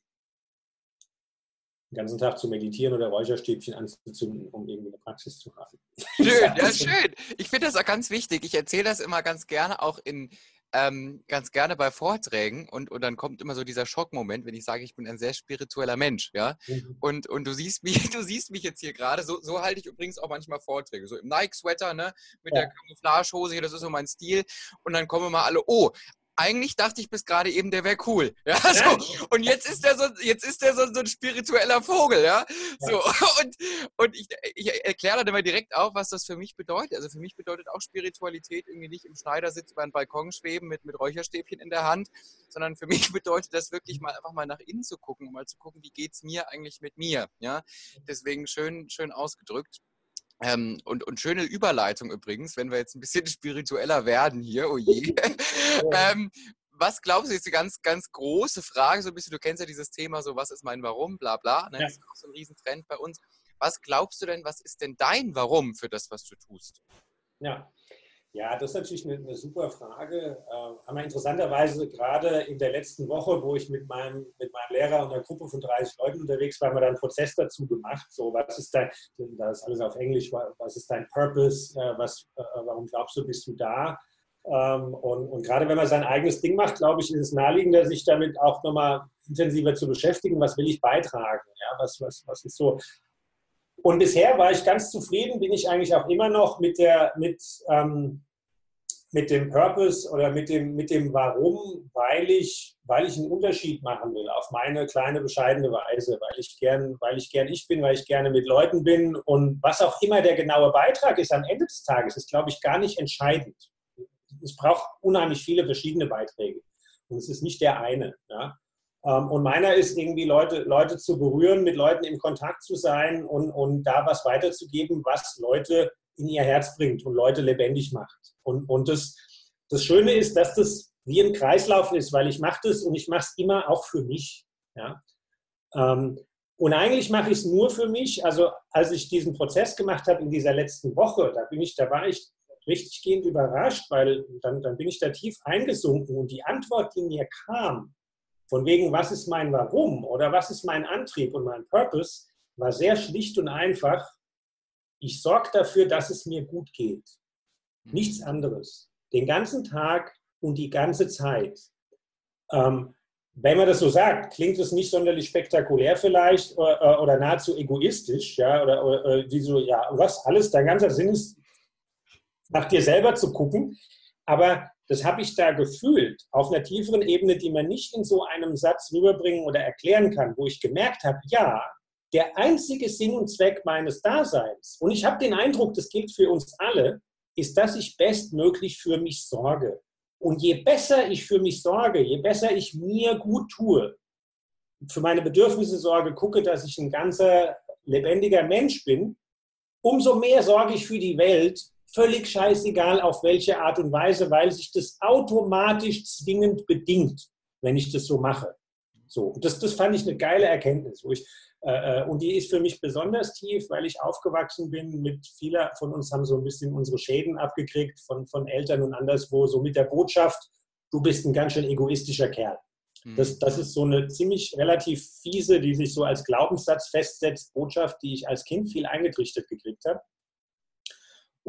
den ganzen Tag zu meditieren oder Räucherstäbchen anzuzünden, um irgendwie eine Praxis zu haben. Schön, ja, [laughs] schön. Ich finde das auch ganz wichtig. Ich erzähle das immer ganz gerne auch in, ähm, ganz gerne bei Vorträgen und, und dann kommt immer so dieser Schockmoment, wenn ich sage, ich bin ein sehr spiritueller Mensch, ja. Mhm. Und, und du siehst mich, [laughs] du siehst mich jetzt hier gerade, so, so halte ich übrigens auch manchmal Vorträge, so im Nike-Sweater, ne, mit ja. der Camouflagehose hier, das ist so mein Stil. Und dann kommen mal alle, oh, eigentlich dachte ich bis gerade eben, der wäre cool. [laughs] Ja, so. Und jetzt ist der so, jetzt ist der so, so ein spiritueller Vogel, ja. So. [laughs] Und, und ich, ich erkläre dann immer direkt auf, was das für mich bedeutet. Also für mich bedeutet auch Spiritualität irgendwie nicht im Schneidersitz über einen Balkon schweben mit, mit Räucherstäbchen in der Hand, sondern für [laughs] mich bedeutet das wirklich mal einfach mal nach innen zu gucken, um mal zu gucken, wie geht es mir eigentlich mit mir. Ja. Deswegen schön, schön ausgedrückt. Ähm, und, und schöne Überleitung übrigens, wenn wir jetzt ein bisschen [laughs] spiritueller werden hier, oh je. [laughs] ähm, was glaubst du, ist die ganz, ganz große Frage, so ein bisschen, du kennst ja dieses Thema, so was ist mein Warum, bla bla, ne? Das ist auch so ein Riesentrend bei uns. Was glaubst du denn, was ist denn dein Warum für das, was du tust? Ja, ja, das ist natürlich eine, eine super Frage. Äh, haben wir interessanterweise gerade in der letzten Woche, wo ich mit meinem, mit meinem Lehrer und einer Gruppe von 30 Leuten unterwegs war, haben wir da einen Prozess dazu gemacht. So, was ist dein, das ist alles auf Englisch, was ist dein Purpose? Äh, was, äh, warum glaubst du, bist du da? Ähm, und, und gerade wenn man sein eigenes Ding macht, glaube ich, ist es naheliegender, sich damit auch nochmal intensiver zu beschäftigen. Was will ich beitragen? Ja, was, was, was ist so und bisher war ich ganz zufrieden, bin ich eigentlich auch immer noch mit, der, mit, ähm, mit dem Purpose oder mit dem, mit dem Warum, weil ich, weil ich einen Unterschied machen will auf meine kleine, bescheidene Weise, weil ich, gern, weil ich gern ich bin, weil ich gerne mit Leuten bin und was auch immer der genaue Beitrag ist am Ende des Tages, ist, glaube ich, gar nicht entscheidend. Es braucht unheimlich viele verschiedene Beiträge und es ist nicht der eine. Ja? Ähm, und meiner ist irgendwie Leute, Leute zu berühren, mit Leuten in Kontakt zu sein und, und da was weiterzugeben, was Leute in ihr Herz bringt und Leute lebendig macht. Und, und das, das Schöne ist, dass das wie ein Kreislauf ist, weil ich mache das und ich mache es immer auch für mich. Ja? Ähm, und eigentlich mache ich es nur für mich. Also als ich diesen Prozess gemacht habe in dieser letzten Woche, da bin ich, da war ich richtiggehend überrascht, weil dann, dann bin ich da tief eingesunken und die Antwort, die mir kam, von wegen, was ist mein Warum oder was ist mein Antrieb und mein Purpose, war sehr schlicht und einfach. Ich sorge dafür, dass es mir gut geht. Nichts anderes. Den ganzen Tag und die ganze Zeit. Ähm, wenn man das so sagt, klingt es nicht sonderlich spektakulär vielleicht oder, äh, oder nahezu egoistisch, ja, oder, oder wie so, ja, was alles, dein ganzer Sinn ist, nach dir selber zu gucken. Aber das habe ich da gefühlt, auf einer tieferen Ebene, die man nicht in so einem Satz rüberbringen oder erklären kann, wo ich gemerkt habe, ja, der einzige Sinn und Zweck meines Daseins, und ich habe den Eindruck, das gilt für uns alle, ist, dass ich bestmöglich für mich sorge. Und je besser ich für mich sorge, je besser ich mir gut tue, für meine Bedürfnisse sorge, gucke, dass ich ein ganzer lebendiger Mensch bin, umso mehr sorge ich für die Welt, völlig scheißegal auf welche Art und Weise, weil sich das automatisch zwingend bedingt, wenn ich das so mache. So, das, das fand ich eine geile Erkenntnis, wo ich äh, äh, und die ist für mich besonders tief, weil ich aufgewachsen bin mit vieler von uns haben so ein bisschen unsere Schäden abgekriegt von, von Eltern und anderswo, so mit der Botschaft, du bist ein ganz schön egoistischer Kerl. Mhm. Das, das ist so eine ziemlich relativ fiese, die sich so als Glaubenssatz festsetzt, Botschaft, die ich als Kind viel eingetrichtert gekriegt habe.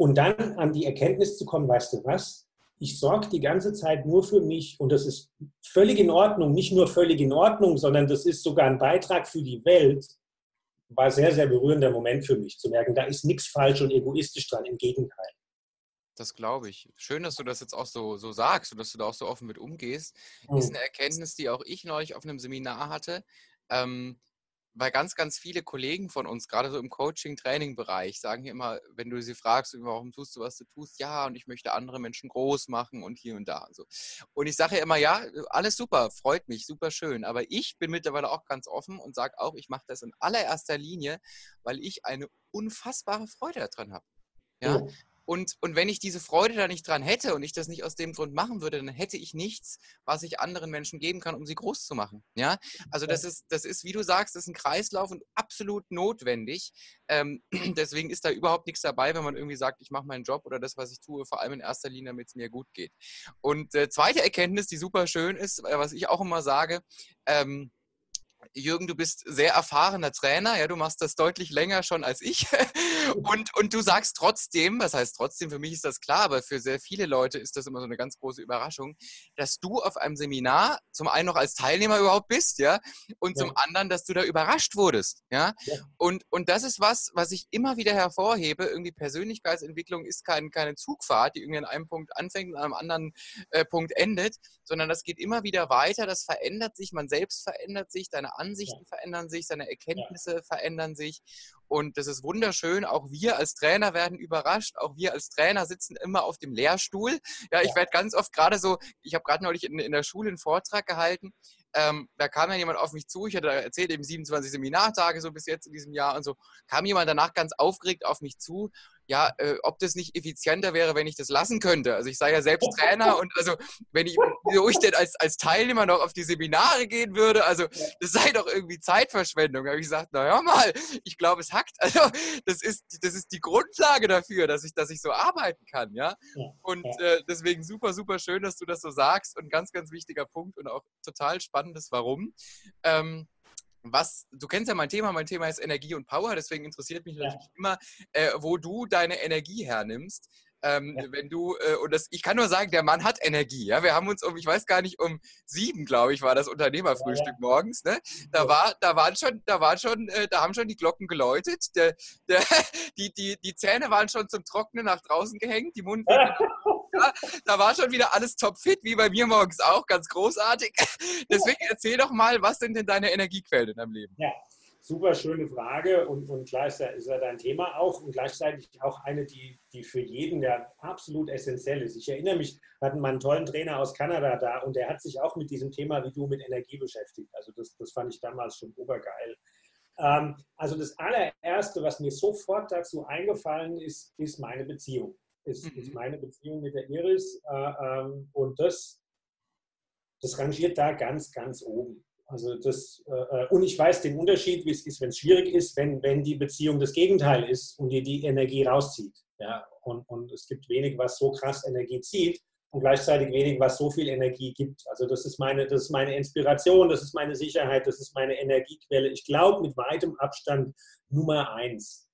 Und dann an die Erkenntnis zu kommen, weißt du was, ich sorge die ganze Zeit nur für mich und das ist völlig in Ordnung, nicht nur völlig in Ordnung, sondern das ist sogar ein Beitrag für die Welt, war sehr, sehr berührender Moment für mich, zu merken, da ist nichts falsch und egoistisch dran, im Gegenteil. Das glaube ich. Schön, dass du das jetzt auch so, so sagst und dass du da auch so offen mit umgehst. Mhm. Ist eine Erkenntnis, die auch ich neulich auf einem Seminar hatte. Ähm, weil ganz, ganz viele Kollegen von uns, gerade so im Coaching-Training-Bereich, sagen immer, wenn du sie fragst, warum tust du, was du tust, ja, und ich möchte andere Menschen groß machen und hier und da. Und, so. und ich sage immer, ja, alles super, freut mich, super schön. Aber ich bin mittlerweile auch ganz offen und sage auch, ich mache das in allererster Linie, weil ich eine unfassbare Freude daran habe. Ja. Und, und wenn ich diese Freude da nicht dran hätte und ich das nicht aus dem Grund machen würde, dann hätte ich nichts, was ich anderen Menschen geben kann, um sie groß zu machen. Ja, also das ist, das ist, wie du sagst, das ist ein Kreislauf und absolut notwendig. Ähm, [clears throat] deswegen ist da überhaupt nichts dabei, wenn man irgendwie sagt, ich mache meinen Job oder das, was ich tue, vor allem in erster Linie, damit es mir gut geht. Und äh, zweite Erkenntnis, die super schön ist, äh, was ich auch immer sage, ähm, Jürgen, du bist sehr erfahrener Trainer, ja, du machst das deutlich länger schon als ich. [laughs] Und, und du sagst trotzdem, das heißt trotzdem, für mich ist das klar, aber für sehr viele Leute ist das immer so eine ganz große Überraschung, dass du auf einem Seminar zum einen noch als Teilnehmer überhaupt bist, ja, und ja. zum anderen, dass du da überrascht wurdest, ja. ja. Und, und das ist was, was ich immer wieder hervorhebe. Irgendwie Persönlichkeitsentwicklung ist kein, keine Zugfahrt, die irgendwie an einem Punkt anfängt und an einem anderen äh, Punkt endet, sondern das geht immer wieder weiter, das verändert sich, man selbst verändert sich, deine Ansichten ja. verändern sich, seine Erkenntnisse ja. verändern sich. Und das ist wunderschön. Auch wir als Trainer werden überrascht. Auch wir als Trainer sitzen immer auf dem Lehrstuhl. Ja, ich ja. werde ganz oft gerade so, ich habe gerade neulich in, in der Schule einen Vortrag gehalten. Ähm, da kam dann jemand auf mich zu, ich hatte erzählt, eben 27 Seminartage so bis jetzt in diesem Jahr und so, kam jemand danach ganz aufgeregt auf mich zu ja, äh, ob das nicht effizienter wäre, wenn ich das lassen könnte. Also ich sei ja selbst [laughs] Trainer und also wenn ich, wo ich denn als, als Teilnehmer noch auf die Seminare gehen würde, also das sei doch irgendwie Zeitverschwendung. Da habe ich gesagt, na hör mal, ich glaube, es hackt. Also das ist, das ist die Grundlage dafür, dass ich, dass ich so arbeiten kann, ja. Und äh, deswegen super, super schön, dass du das so sagst und ganz, ganz wichtiger Punkt und auch total spannendes Warum. Ähm, was, du kennst ja mein Thema, mein Thema ist Energie und Power, deswegen interessiert mich natürlich ja. immer, äh, wo du deine Energie hernimmst. Ähm, ja. Wenn du, äh, und das, ich kann nur sagen, der Mann hat Energie. Ja? Wir haben uns um, ich weiß gar nicht, um sieben, glaube ich, war das Unternehmerfrühstück ja, morgens. Ne? Da, war, da waren schon, da waren schon, äh, da haben schon die Glocken geläutet. Der, der, [laughs] die, die, die Zähne waren schon zum Trocknen nach draußen gehängt, die Mundwinkel [laughs] [laughs] da war schon wieder alles topfit, wie bei mir morgens auch, ganz großartig. [laughs] Deswegen erzähl doch mal, was sind denn deine Energiequellen in deinem Leben? Ja, super schöne Frage und, und klar ist ja, ist ja dein Thema auch und gleichzeitig auch eine, die, die für jeden ja absolut essentiell ist. Ich erinnere mich, wir hatten mal einen tollen Trainer aus Kanada da und der hat sich auch mit diesem Thema wie du mit Energie beschäftigt. Also das, das fand ich damals schon obergeil. Ähm, also das allererste, was mir sofort dazu eingefallen ist, ist meine Beziehung ist, mhm. ist meine Beziehung mit der Iris. Äh, ähm, und das, das rangiert da ganz, ganz oben. Also das, äh, äh, und ich weiß den Unterschied, wie es ist, wenn es schwierig ist, wenn, wenn die Beziehung das Gegenteil ist und dir die Energie rauszieht. Ja? Und, und es gibt wenig, was so krass Energie zieht und gleichzeitig wenig, was so viel Energie gibt. Also das ist meine, das ist meine Inspiration, das ist meine Sicherheit, das ist meine Energiequelle. Ich glaube mit weitem Abstand Nummer eins,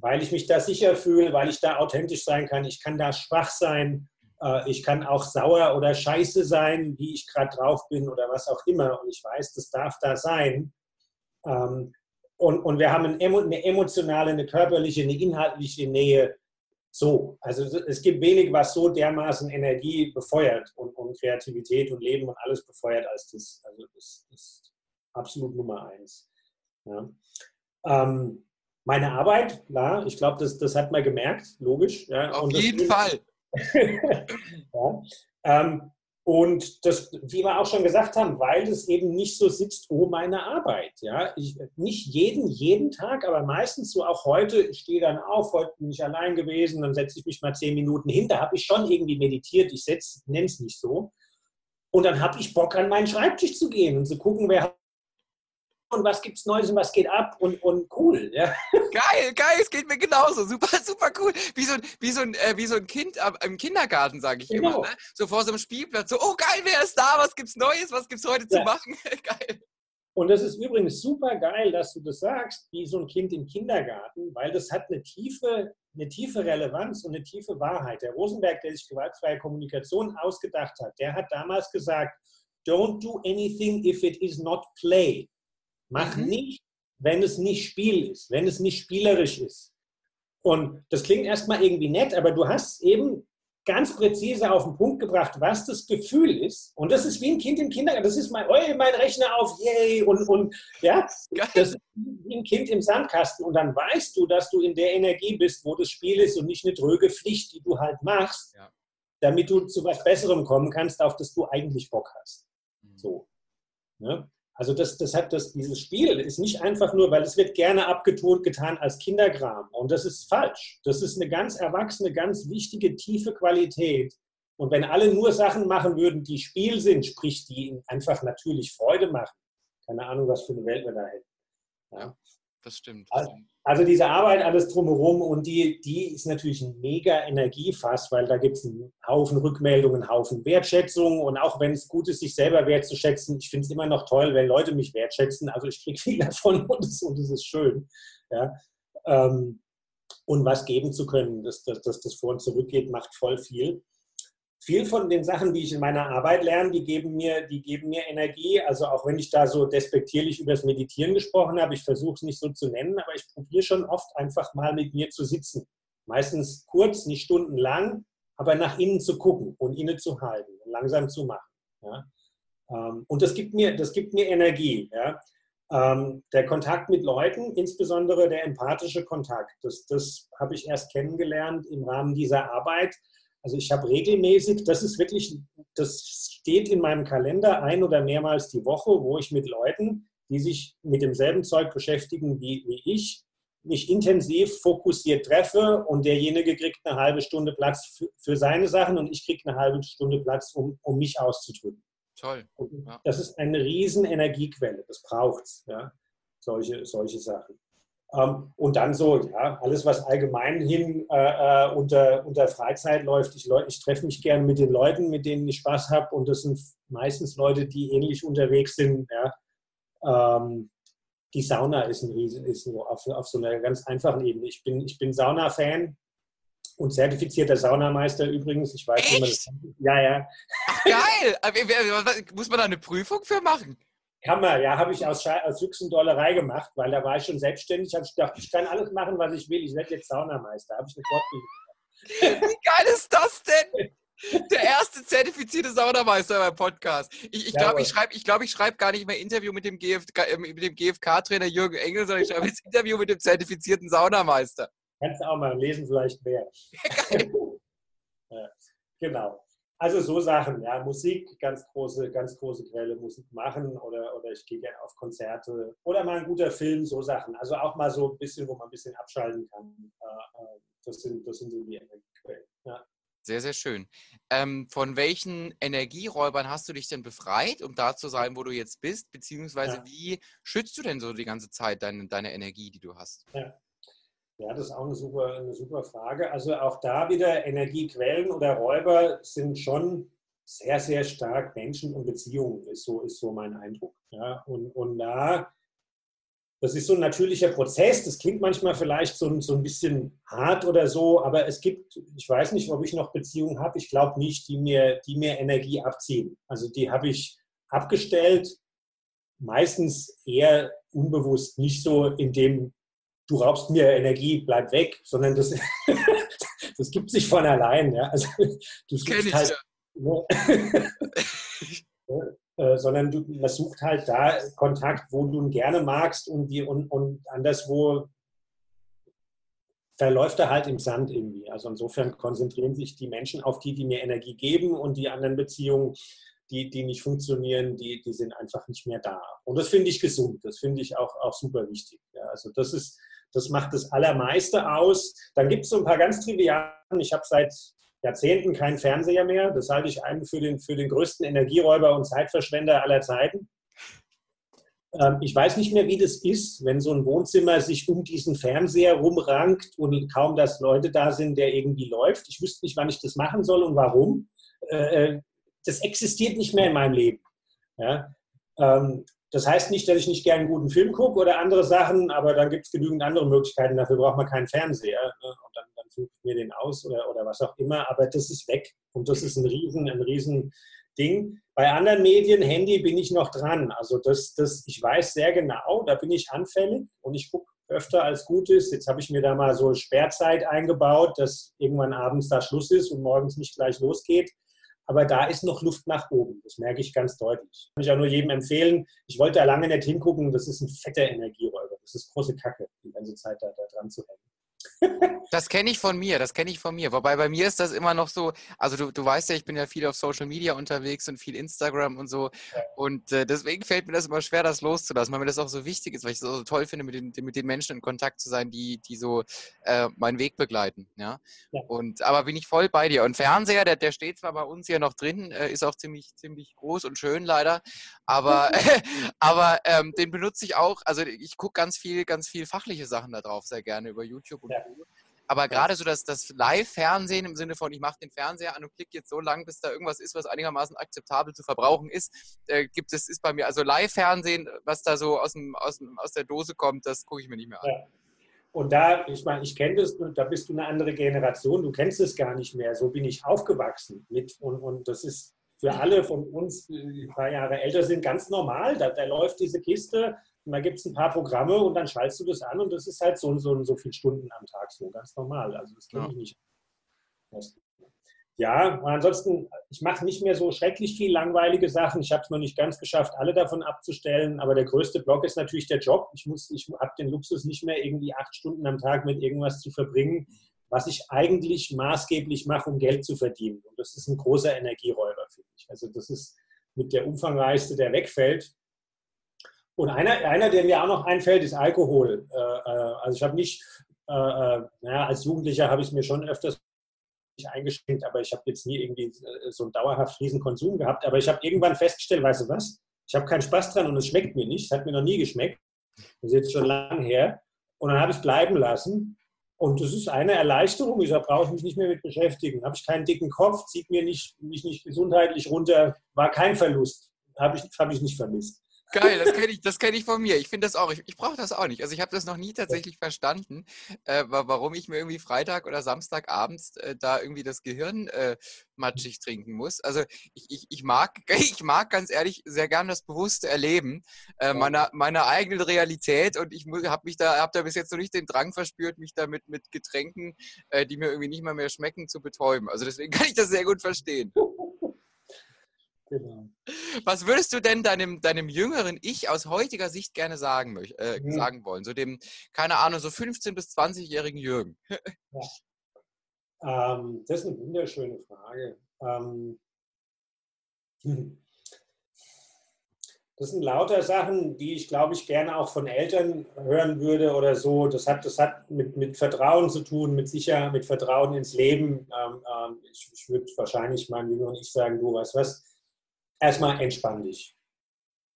weil ich mich da sicher fühle, weil ich da authentisch sein kann. Ich kann da schwach sein, äh, ich kann auch sauer oder scheiße sein, wie ich gerade drauf bin oder was auch immer. Und ich weiß, das darf da sein. Ähm, und, und wir haben eine emotionale, eine körperliche, eine inhaltliche Nähe so, also es gibt wenig, was so dermaßen Energie befeuert und, und Kreativität und Leben und alles befeuert als das. Also das ist absolut Nummer eins. Ja. Ähm, meine Arbeit, klar, ich glaube, das, das hat man gemerkt, logisch. Ja, Auf jeden Fall. [laughs] ja. ähm, und das, wie wir auch schon gesagt haben, weil es eben nicht so sitzt, oh, meine Arbeit. Ja? Ich, nicht jeden, jeden Tag, aber meistens so auch heute, ich stehe dann auf, heute bin ich allein gewesen, dann setze ich mich mal zehn Minuten hin, da habe ich schon irgendwie meditiert, ich nenne es nicht so. Und dann habe ich Bock, an meinen Schreibtisch zu gehen und zu gucken, wer hat und was gibt's Neues und was geht ab und, und cool. Ja. [laughs] Geil, geil, es geht mir genauso. Super, super cool. Wie so ein, wie so ein, äh, wie so ein Kind im Kindergarten, sage ich genau. immer. Ne? So vor so einem Spielplatz. So, oh geil, wer ist da? Was gibt's Neues? Was gibt's heute ja. zu machen? [laughs] geil. Und das ist übrigens super geil, dass du das sagst, wie so ein Kind im Kindergarten, weil das hat eine tiefe, eine tiefe Relevanz und eine tiefe Wahrheit. Der Rosenberg, der sich gewaltfreie Kommunikation ausgedacht hat, der hat damals gesagt, don't do anything if it is not play. Mach mhm. nicht, wenn es nicht Spiel ist, wenn es nicht spielerisch ist. Und das klingt erstmal irgendwie nett, aber du hast eben ganz präzise auf den Punkt gebracht, was das Gefühl ist. Und das ist wie ein Kind im Kindergarten. Das ist mein, oh, mein Rechner auf, yay! Und, und ja, Geil. das ist wie ein Kind im Sandkasten. Und dann weißt du, dass du in der Energie bist, wo das Spiel ist und nicht eine dröge Pflicht, die du halt machst, ja. damit du zu was Besserem kommen kannst, auf das du eigentlich Bock hast. Mhm. So. Ne? Also das, das hat das, dieses Spiel ist nicht einfach nur, weil es wird gerne abgetont getan als Kinderkram. Und das ist falsch. Das ist eine ganz erwachsene, ganz wichtige, tiefe Qualität. Und wenn alle nur Sachen machen würden, die Spiel sind, sprich, die ihnen einfach natürlich Freude machen, keine Ahnung, was für eine Welt wir da hätten. Ja, das stimmt. Das stimmt. Also diese Arbeit, alles drumherum und die, die ist natürlich ein mega Energiefass, weil da gibt es einen Haufen Rückmeldungen, einen Haufen Wertschätzung und auch wenn es gut ist, sich selber wertzuschätzen, ich finde es immer noch toll, wenn Leute mich wertschätzen. Also ich kriege viel [laughs] davon und es, und ist schön. Ja. Ähm, und was geben zu können, dass, dass, dass das vor und zurück geht, macht voll viel viel von den Sachen, die ich in meiner Arbeit lerne, die geben mir, die geben mir Energie. Also auch wenn ich da so despektierlich über das Meditieren gesprochen habe, ich versuche es nicht so zu nennen, aber ich probiere schon oft einfach mal mit mir zu sitzen. Meistens kurz, nicht stundenlang, aber nach innen zu gucken und innezuhalten und langsam zu machen. Ja? Ähm, und das gibt mir, das gibt mir Energie. Ja? Ähm, der Kontakt mit Leuten, insbesondere der empathische Kontakt, das, das habe ich erst kennengelernt im Rahmen dieser Arbeit also ich habe regelmäßig, das ist wirklich, das steht in meinem Kalender ein oder mehrmals die Woche, wo ich mit Leuten, die sich mit demselben Zeug beschäftigen wie, wie ich, mich intensiv fokussiert treffe und derjenige kriegt eine halbe Stunde Platz für, für seine Sachen und ich kriege eine halbe Stunde Platz, um, um mich auszudrücken. Toll. Ja. Das ist eine riesen Energiequelle, das braucht es, ja? solche, solche Sachen. Ähm, und dann so, ja, alles, was allgemein hin äh, äh, unter, unter Freizeit läuft. Ich, ich treffe mich gerne mit den Leuten, mit denen ich Spaß habe. Und das sind meistens Leute, die ähnlich unterwegs sind. Ja. Ähm, die Sauna ist ein Riesen, ist auf, auf so einer ganz einfachen Ebene. Ich bin, ich bin Sauna-Fan und zertifizierter Saunameister übrigens. Ich weiß, Echt? wie man das. Ja, ja. Ach, geil! Muss man da eine Prüfung für machen? Hammer, ja, habe ich aus, aus Dollerei gemacht, weil da war ich schon selbstständig. Habe ich gedacht, ich kann alles machen, was ich will. Ich werde jetzt Saunameister. Habe ich eine Fortbildung Wie geil ist das denn? Der erste zertifizierte Saunameister beim Podcast. Ich, ich glaube, ich schreibe ich glaub, ich schreib gar nicht mehr Interview mit dem, GFK, äh, mit dem GFK-Trainer Jürgen Engel, sondern ich schreibe jetzt Interview mit dem zertifizierten Saunameister. Kannst du auch mal lesen, vielleicht mehr. [laughs] [laughs] ja, genau. Also so Sachen, ja, Musik, ganz große, ganz große Quelle, Musik machen oder, oder ich gehe gerne auf Konzerte oder mal ein guter Film, so Sachen. Also auch mal so ein bisschen, wo man ein bisschen abschalten kann. Äh, äh, das sind, das sind so die Energiequellen. Ja. Sehr, sehr schön. Ähm, von welchen Energieräubern hast du dich denn befreit, um da zu sein, wo du jetzt bist? Beziehungsweise ja. wie schützt du denn so die ganze Zeit deine, deine Energie, die du hast? Ja. Ja, das ist auch eine super, eine super Frage. Also auch da wieder Energiequellen oder Räuber sind schon sehr, sehr stark Menschen und Beziehungen, ist so, ist so mein Eindruck. Ja, und, und da, das ist so ein natürlicher Prozess. Das klingt manchmal vielleicht so, so ein bisschen hart oder so, aber es gibt, ich weiß nicht, ob ich noch Beziehungen habe, ich glaube nicht, die mir, die mir Energie abziehen. Also die habe ich abgestellt, meistens eher unbewusst, nicht so in dem du raubst mir Energie, bleib weg, sondern das, [laughs] das gibt sich von allein. Ja? Also, du ich, halt, ja. ne? [laughs] äh, sondern du, man sucht halt da Kontakt, wo du ihn gerne magst und, die, und, und anderswo verläuft er halt im Sand irgendwie. Also insofern konzentrieren sich die Menschen auf die, die mir Energie geben und die anderen Beziehungen, die, die nicht funktionieren, die, die sind einfach nicht mehr da. Und das finde ich gesund, das finde ich auch, auch super wichtig. Ja, also das ist, das macht das Allermeiste aus. Dann gibt es so ein paar ganz trivialen. Ich habe seit Jahrzehnten keinen Fernseher mehr. Das halte ich einen für den, für den größten Energieräuber und Zeitverschwender aller Zeiten. Ähm, ich weiß nicht mehr, wie das ist, wenn so ein Wohnzimmer sich um diesen Fernseher rumrankt und kaum, dass Leute da sind, der irgendwie läuft. Ich wüsste nicht, wann ich das machen soll und warum. Äh, äh, das existiert nicht mehr in meinem Leben. Ja? Ähm, das heißt nicht, dass ich nicht gerne einen guten Film gucke oder andere Sachen, aber dann gibt es genügend andere Möglichkeiten. Dafür braucht man keinen Fernseher. Ne? Und dann, dann suche ich mir den aus oder, oder was auch immer. Aber das ist weg. Und das ist ein riesen, ein riesen Ding. Bei anderen Medien, Handy, bin ich noch dran. Also das, das, ich weiß sehr genau, da bin ich anfällig und ich gucke öfter als gut ist. Jetzt habe ich mir da mal so Sperrzeit eingebaut, dass irgendwann abends da Schluss ist und morgens nicht gleich losgeht. Aber da ist noch Luft nach oben. Das merke ich ganz deutlich. Kann ich auch nur jedem empfehlen. Ich wollte da lange nicht hingucken. Das ist ein fetter Energieräuber. Das ist große Kacke, die ganze Zeit da, da dran zu hängen. Das kenne ich von mir, das kenne ich von mir. Wobei bei mir ist das immer noch so, also du, du weißt ja, ich bin ja viel auf Social Media unterwegs und viel Instagram und so. Und äh, deswegen fällt mir das immer schwer, das loszulassen, weil mir das auch so wichtig ist, weil ich es so toll finde, mit den, mit den Menschen in Kontakt zu sein, die, die so äh, meinen Weg begleiten. Ja? ja? Und aber bin ich voll bei dir. Und Fernseher, der, der steht zwar bei uns hier noch drin, äh, ist auch ziemlich, ziemlich groß und schön leider, aber, [laughs] aber ähm, den benutze ich auch. Also ich gucke ganz viel, ganz viel fachliche Sachen da drauf, sehr gerne über YouTube und ja. Aber gerade so das, das Live-Fernsehen im Sinne von, ich mache den Fernseher an und klicke jetzt so lang, bis da irgendwas ist, was einigermaßen akzeptabel zu verbrauchen ist, äh, gibt es, ist bei mir, also Live-Fernsehen, was da so aus, dem, aus, dem, aus der Dose kommt, das gucke ich mir nicht mehr an. Ja. Und da, ich meine, ich kenne das, da bist du eine andere Generation, du kennst es gar nicht mehr. So bin ich aufgewachsen mit und, und das ist für alle von uns, die ein paar Jahre älter sind, ganz normal. Da, da läuft diese Kiste, und da gibt es ein paar Programme und dann schaltest du das an und das ist halt so und so, so viele Stunden am Tag so, ganz normal. Also das kenne ja. ich nicht. Ja, ansonsten, ich mache nicht mehr so schrecklich viel langweilige Sachen. Ich habe es noch nicht ganz geschafft, alle davon abzustellen. Aber der größte Block ist natürlich der Job. Ich, ich habe den Luxus nicht mehr, irgendwie acht Stunden am Tag mit irgendwas zu verbringen, was ich eigentlich maßgeblich mache, um Geld zu verdienen. Und das ist ein großer Energieräuber, finde ich. Also das ist mit der umfangreichste, der wegfällt. Und einer, einer, der mir auch noch einfällt, ist Alkohol. Äh, äh, also ich habe nicht, äh, naja, als Jugendlicher habe ich es mir schon öfters eingeschränkt, aber ich habe jetzt nie irgendwie so einen dauerhaft riesen Konsum gehabt. Aber ich habe irgendwann festgestellt, weißt du was? Ich habe keinen Spaß dran und es schmeckt mir nicht. Es hat mir noch nie geschmeckt. Das ist jetzt schon lange her. Und dann habe ich es bleiben lassen. Und das ist eine Erleichterung. Ich brauche ich mich nicht mehr mit beschäftigen. Habe ich keinen dicken Kopf, zieht mir nicht, mich nicht gesundheitlich runter. War kein Verlust. Habe ich, hab ich nicht vermisst. Geil, das kenne ich, kenn ich von mir. Ich finde das auch. Ich, ich brauche das auch nicht. Also ich habe das noch nie tatsächlich verstanden, äh, warum ich mir irgendwie Freitag oder Samstag abends äh, da irgendwie das Gehirn äh, matschig trinken muss. Also ich, ich, ich, mag, [laughs] ich mag ganz ehrlich sehr gern das bewusste Erleben äh, meiner, meiner eigenen Realität und ich habe mich da, habe da bis jetzt noch nicht den Drang verspürt, mich da mit, mit Getränken, äh, die mir irgendwie nicht mal mehr schmecken, zu betäuben. Also deswegen [laughs] kann ich das sehr gut verstehen. Genau. Was würdest du denn deinem, deinem jüngeren Ich aus heutiger Sicht gerne sagen, äh, mhm. sagen wollen? So dem, keine Ahnung, so 15- bis 20-jährigen Jürgen. [laughs] Ja. Ähm, das ist eine wunderschöne Frage. Ähm, das sind lauter Sachen, die ich, glaube ich, gerne auch von Eltern hören würde oder so. Das hat, das hat mit, mit Vertrauen zu tun, mit Sicherheit, mit Vertrauen ins Leben. Ähm, ähm ich, ich würde wahrscheinlich meinem jüngeren Ich sagen, du weißt was, erstmal entspann dich.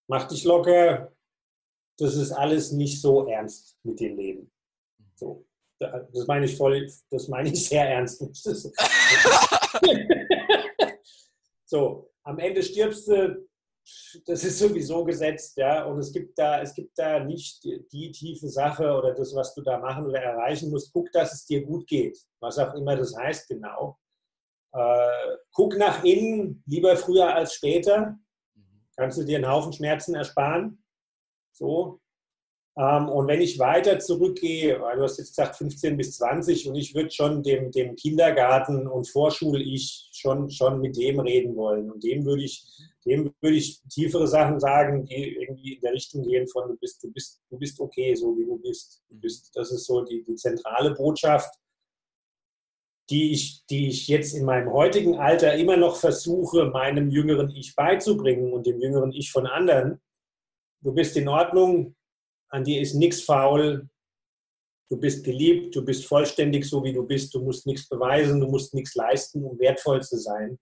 Mach dich locker. Das ist alles nicht so ernst mit dem Leben. So. Das meine ich voll, das meine ich sehr ernst. [laughs] so, am Ende stirbst du, das ist sowieso gesetzt, ja, und es gibt da, es gibt da nicht die, die tiefe Sache oder das, was du da machen oder erreichen musst. Guck, dass es dir gut geht, was auch immer das heißt genau. Äh, guck nach innen, lieber früher als später. Kannst du dir einen Haufen Schmerzen ersparen. So. Ähm, und wenn ich weiter zurückgehe, weil du hast jetzt gesagt 15 bis 20 und ich würde schon dem, dem Kindergarten und Vorschul-Ich schon, schon mit dem reden wollen. Und dem würde ich, dem würde ich tiefere Sachen sagen, die irgendwie in der Richtung gehen von du bist, du bist, du bist okay, so wie du bist. Du bist das ist so die, die zentrale Botschaft die ich, die ich jetzt in meinem heutigen Alter immer noch versuche, meinem jüngeren Ich beizubringen und dem jüngeren Ich von anderen. Du bist in Ordnung, an dir ist nichts faul, du bist geliebt, du bist vollständig so, wie du bist, du musst nichts beweisen, du musst nichts leisten, um wertvoll zu sein.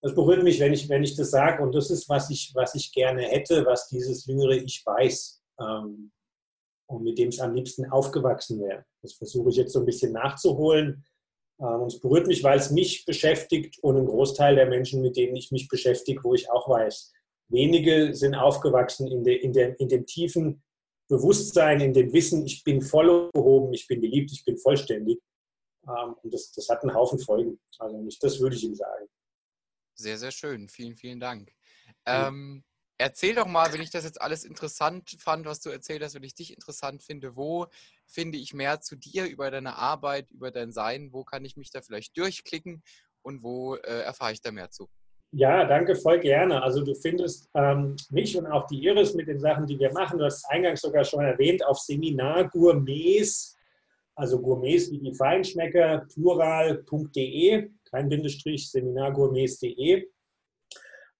Das berührt mich, wenn ich, wenn ich das sage und das ist, was ich, was ich gerne hätte, was dieses jüngere Ich weiß ähm, und mit dem es am liebsten aufgewachsen wäre. Das versuche ich jetzt so ein bisschen nachzuholen und es berührt mich, weil es mich beschäftigt und einen Großteil der Menschen, mit denen ich mich beschäftige, wo ich auch weiß, wenige sind aufgewachsen in, de, in, der, in dem tiefen Bewusstsein, in dem Wissen, ich bin voll behoben, ich bin geliebt, ich bin vollständig. Ähm, und das, das hat einen Haufen Folgen. Also nicht, das würde ich ihm sagen. Sehr, sehr schön. Vielen, vielen Dank. Ähm, Erzähl doch mal, wenn ich das jetzt alles interessant fand, was du erzählt hast, wenn ich dich interessant finde, wo finde ich mehr zu dir über deine Arbeit, über dein Sein? Wo kann ich mich da vielleicht durchklicken und wo äh, erfahre ich da mehr zu? Ja, danke, voll gerne. Also du findest ähm, mich und auch die Iris mit den Sachen, die wir machen, du hast es eingangs sogar schon erwähnt, auf Seminar Gourmets, also Gourmets wie die Feinschmecker, plural.de, kein Bindestrich, seminargourmets.de.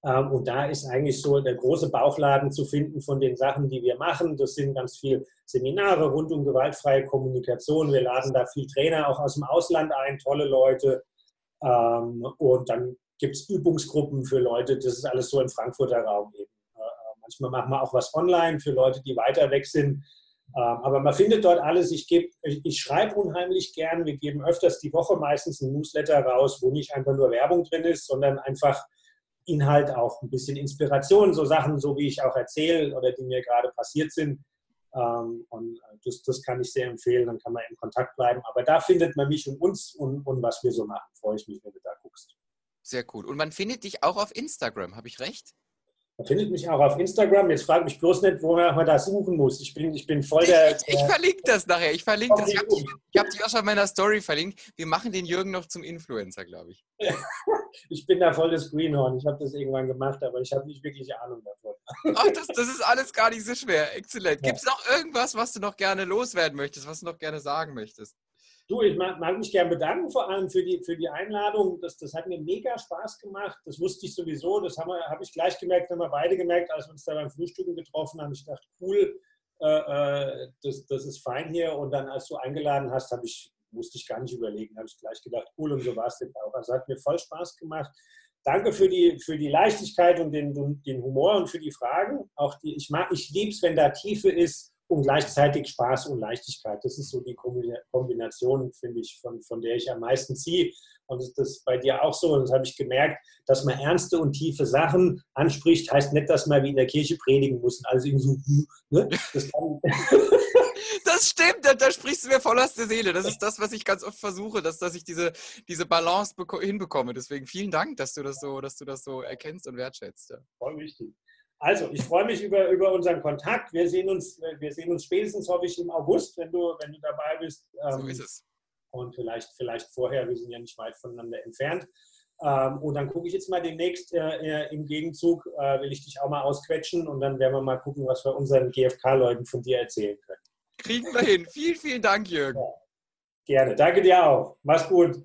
Ähm, und da ist eigentlich so der große Bauchladen zu finden von den Sachen, die wir machen. Das sind ganz viele Seminare rund um gewaltfreie Kommunikation. Wir laden da viel Trainer auch aus dem Ausland ein, tolle Leute. Ähm, und dann gibt es Übungsgruppen für Leute. Das ist alles so im Frankfurter Raum eben. Äh, äh, manchmal machen wir auch was online für Leute, die weiter weg sind. Ähm, aber man findet dort alles. Ich, geb, ich schreibe unheimlich gern. Wir geben öfters die Woche meistens ein Newsletter raus, wo nicht einfach nur Werbung drin ist, sondern einfach Inhalt auch ein bisschen Inspiration, so Sachen, so wie ich auch erzähle oder die mir gerade passiert sind. Ähm, und das, das kann ich sehr empfehlen, dann kann man in Kontakt bleiben. Aber da findet man mich und uns und, und was wir so machen. Freue ich mich, wenn du da guckst. Sehr cool. Und man findet dich auch auf Instagram, habe ich recht? Man findet mich auch auf Instagram. Jetzt frage mich bloß nicht, wo man da suchen muss. Ich bin, ich bin voll der. Ich, [laughs] ich, verlinke das nachher. Ich verlinke das. Ich habe dich, hab dich auch schon in meiner Story verlinkt. Wir machen den Jürgen noch zum Influencer, glaube ich. [laughs] ich bin da voll das Greenhorn. Ich habe das irgendwann gemacht, aber ich habe nicht wirklich Ahnung davon. [laughs] Ach, das, das ist alles gar nicht so schwer. Exzellent. Gibt es noch irgendwas, was du noch gerne loswerden möchtest, was du noch gerne sagen möchtest? Du, ich mag, mich gerne bedanken, vor allem für die, für die Einladung. Das, das hat mir mega Spaß gemacht. Das wusste ich sowieso. Das habe hab ich gleich gemerkt, haben wir beide gemerkt, als wir uns da beim Frühstücken getroffen haben. Ich dachte, cool, äh, äh das, das ist fein hier. Und dann, als du eingeladen hast, habe ich, musste ich gar nicht überlegen, habe ich gleich gedacht, cool, und so war es jetzt auch. Also hat mir voll Spaß gemacht. Danke für die, für die Leichtigkeit und den, den Humor und für die Fragen. Auch die, ich ich liebe es, wenn da Tiefe ist und gleichzeitig Spaß und Leichtigkeit. Das ist so die Kombination, finde ich, von, von der ich am meisten ziehe. Und das ist bei dir auch so. Und das habe ich gemerkt, dass man ernste und tiefe Sachen anspricht, heißt nicht, dass man wie in der Kirche predigen muss. Also irgendwie so, ne? das, [laughs] das stimmt, da, da, sprichst du mir voll aus der Seele. Das ist das, was ich ganz oft versuche, dass, dass ich diese, diese Balance hinbekomme. Deswegen vielen Dank, dass du das so, dass du das so erkennst und wertschätzt. Ja. Voll wichtig. Also, ich freue mich über, über unseren Kontakt. Wir sehen, uns, wir sehen uns spätestens, hoffe ich, im August, wenn du, wenn du dabei bist. so ähm, ist es. Und vielleicht, vielleicht vorher, wir sind ja nicht weit voneinander entfernt. Ähm, und dann gucke ich jetzt mal demnächst äh, äh im Gegenzug, äh, will ich dich auch mal ausquetschen und dann werden wir mal gucken, was wir unseren GFK-Leuten von dir erzählen können. Kriegen wir hin. vielen, vielen Dank, Jürgen. Ja. Gerne. Danke dir auch. Mach's gut.